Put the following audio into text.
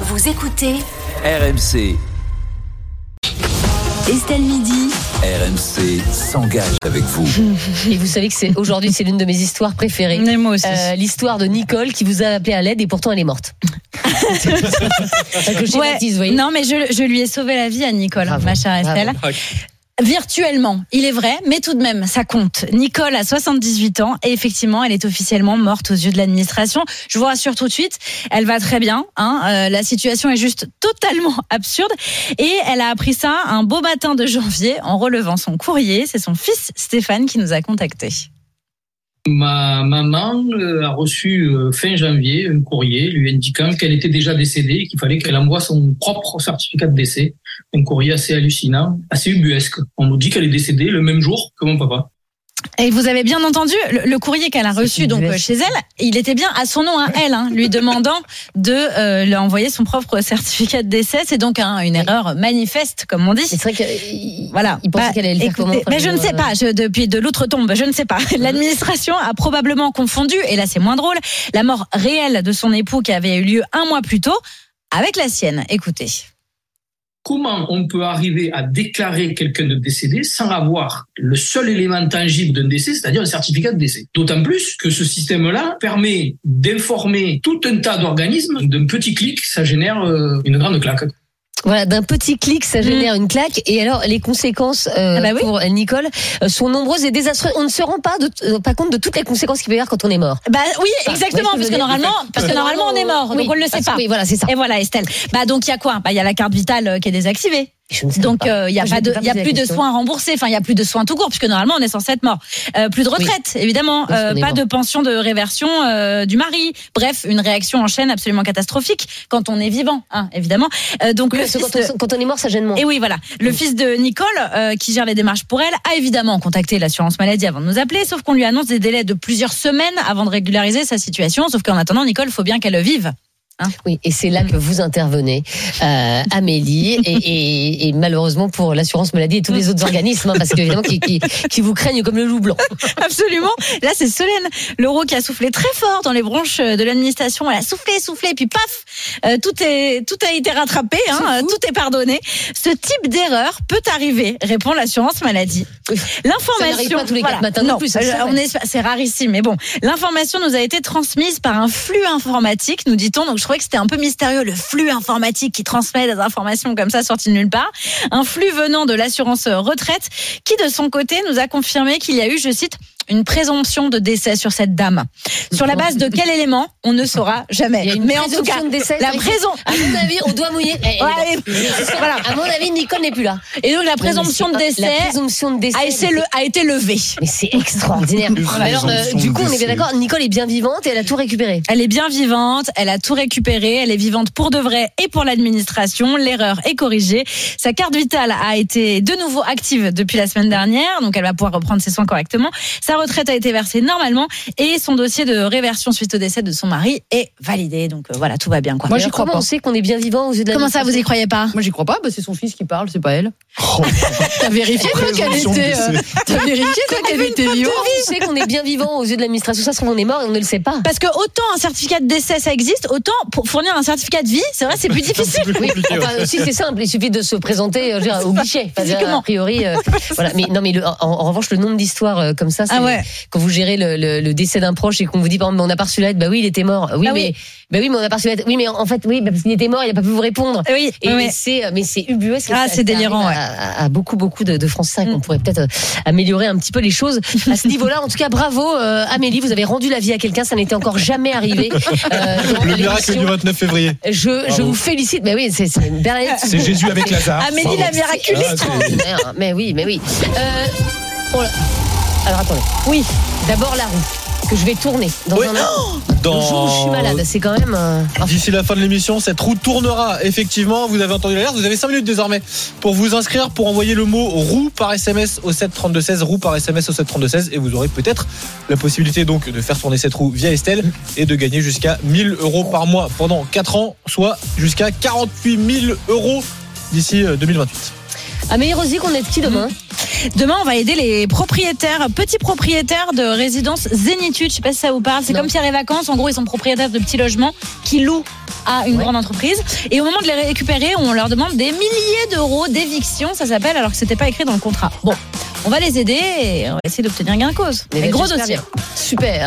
Vous écoutez RMC, Estelle Midi. RMC s'engage avec vous. Et vous savez que c'est aujourd'hui c'est l'une de mes histoires préférées. Mais moi aussi. Euh, L'histoire de Nicole qui vous a appelé à l'aide et pourtant elle est morte. Que Ouais. Non, mais je, je lui ai sauvé la vie à Nicole, Bravo. ma chère Estelle. Virtuellement, il est vrai, mais tout de même, ça compte. Nicole a 78 ans et effectivement, elle est officiellement morte aux yeux de l'administration. Je vous rassure tout de suite, elle va très bien. Hein, euh, la situation est juste totalement absurde et elle a appris ça un beau matin de janvier en relevant son courrier. C'est son fils Stéphane qui nous a contactés. Ma maman euh, a reçu euh, fin janvier un courrier lui indiquant qu'elle était déjà décédée et qu'il fallait qu'elle envoie son propre certificat de décès. Un courrier assez hallucinant, assez ubuesque. On nous dit qu'elle est décédée le même jour que mon papa. Et vous avez bien entendu le, courrier qu'elle a reçu donc euh, chez elle. Il était bien à son nom à elle, hein, lui demandant de euh, lui envoyer son propre certificat de décès. C'est donc hein, une erreur manifeste, comme on dit. C'est vrai qu'il Voilà. il pensait Bah, qu'elle allait le faire écoutez, comment enfin, Mais je ne sais euh, pas. Je, depuis de l'autre tombe, je ne sais pas. L'administration a probablement confondu, et là c'est moins drôle, la mort réelle de son époux qui avait eu lieu un mois plus tôt avec la sienne. Écoutez. Comment on peut arriver à déclarer quelqu'un de décédé sans avoir le seul élément tangible d'un décès, c'est-à-dire un certificat de décès? D'autant plus que ce système-là permet d'informer tout un tas d'organismes. D'un petit clic, ça génère euh, une grande claque. Voilà, d'un petit clic, ça génère une claque. Et alors, les conséquences euh, Ah bah oui. pour Nicole euh, sont nombreuses et désastreuses. On ne se rend pas, de, euh, pas compte de toutes les conséquences qu'il peut y avoir quand on est mort. Bah oui, exactement, parce ce que normalement, parce que normalement on est mort, Oui, donc on ne le sait pas. Oui, voilà, c'est ça. Et voilà, Estelle. Bah donc il y a quoi? Bah il y a la carte vitale euh, qui est désactivée. Donc pas. euh, il y a pas de, pas il y a plus de soins remboursés. Enfin il y a plus de soins tout court puisque normalement on est censé être mort. Euh, plus de retraite évidemment, euh, pas mort. de pension de réversion euh, du mari. Bref, une réaction en chaîne absolument catastrophique quand on est vivant, hein, évidemment. Euh, donc Oui, le parce que fils quand, on, quand on est mort, ça gêne moins. et oui, voilà. Le fils de Nicole, euh, qui gère les démarches pour elle, a évidemment contacté l'assurance maladie avant de nous appeler, sauf qu'on lui annonce des délais de plusieurs semaines avant de régulariser sa situation. Sauf qu'en attendant, Nicole, faut bien qu'elle vive. Oui, et c'est là que vous intervenez, euh, Amélie, et, et, et malheureusement pour l'assurance maladie et tous les autres organismes, hein, parce qu'évidemment qui, qui, qui vous craignent comme le loup blanc. Absolument. Là, c'est Solène Leroux qui a soufflé très fort dans les branches de l'administration. Elle a soufflé, soufflé, puis paf, euh, tout est, tout a été rattrapé, hein, tout est pardonné. Ce type d'erreur peut arriver, répond l'assurance maladie. L'information, tous les quatre matins non plus, ça, euh, c'est rarissime, mais bon, l'information nous a été transmise par un flux informatique, nous dit-on. Donc, je trouvais que c'était un peu mystérieux, le flux informatique qui transmet des informations comme ça sorties de nulle part. Un flux venant de l'assurance retraite qui, de son côté, nous a confirmé qu'il y a eu, je cite, une présomption de décès sur cette dame. Sur la base de quel élément On ne saura jamais. Il y a une Mais en tout présomption cas, de décès, la ça, présom- À mon avis, on doit mouiller. Eh, eh, Ouais, voilà. À mon avis, Nicole n'est plus là. Et donc, la présomption de décès La présomption de décès. a été, le- a été levée. Mais c'est extraordinaire. Alors, euh, du coup, on est bien d'accord. Nicole est bien vivante et elle a tout récupéré. Elle est bien vivante, elle a tout récupéré, elle est vivante pour de vrai et pour l'administration. L'erreur est corrigée. Sa carte vitale a été de nouveau active depuis la semaine dernière, donc elle va pouvoir reprendre ses soins correctement. Sa retraite a été versée normalement et son dossier de réversion suite au décès de son mari est validé. Donc euh, voilà, tout va bien. Quoi. Moi, j'y crois pas. On sait qu'on est bien vivant aux yeux de la Comment ça, vous y croyez pas? Moi, j'y crois pas. Bah, c'est son fils qui parle, c'est pas elle. T'as vérifié, toi, qu'elle était. euh, vérifié, toi, qu'elle était vivante On sait qu'on est bien vivant aux yeux de l'administration. Ça se trouve, on est mort et on ne le sait pas. Parce que autant un certificat de décès ça existe, autant pour fournir un certificat de vie, c'est vrai, c'est plus difficile. ouais. Enfin, si c'est simple, il suffit de se présenter euh, dire, au guichet. Physiquement. A priori, euh, voilà. Mais non, mais le- en, en revanche, le nombre d'histoires euh, comme ça, c'est Ah ouais. quand vous gérez le, le- le décès d'un proche et qu'on vous dit par exemple, on a pas reçu l'aide, bah oui, il était mort. Oui, Ah mais oui. bah oui, mais on a pas reçu l'aide. Oui, mais en fait, oui, bah, parce qu'il était mort, il a pas pu vous répondre. Oui, Et, et c'est, mais c'est ubuesque. Ah, c'est délirant, À, à beaucoup, beaucoup de, de Français qu'on pourrait peut-être euh, améliorer un petit peu les choses à ce niveau-là. En tout cas, bravo, euh, Amélie, vous avez rendu la vie à quelqu'un, ça n'était encore jamais arrivé. euh, Le miracle du 29 février. Je, vous félicite. Mais oui, c'est Bernadette. C'est Jésus avec Lazare. Amélie la miraculiste. Ah, extraordinaire. Mais oui, mais oui. Euh, oh là. Alors attendez. Oui, d'abord la roue que je vais tourner dans Oui. un instant. Dans- Le jour où je suis malade, c'est quand même. euh, enfin, D'ici la fin de l'émission, cette roue tournera effectivement. Vous avez entendu l'alerte. Vous avez 5 minutes désormais pour vous inscrire, pour envoyer le mot roue par SMS au 732-16, roue par SMS au 732-16 et vous aurez peut-être la possibilité donc de faire tourner cette roue via Estelle et de gagner jusqu'à 1000 euros par mois pendant 4 ans, soit jusqu'à 48 000 euros d'ici euh, 2028. Amélie Rosy, qu'on est de qui demain Demain, on va aider les propriétaires, petits propriétaires de résidences Zénitude. Je sais pas si ça vous parle. C'est comme Pierre et Vacances. En gros, ils sont propriétaires de petits logements qui louent à une Ouais. grande entreprise. Et au moment de les récupérer, on leur demande des milliers d'euros d'éviction, ça s'appelle, alors que c'était pas écrit dans le contrat. Bon, on va les aider et on va essayer d'obtenir gain de cause. Mais Mais gros dossier. bien. Super.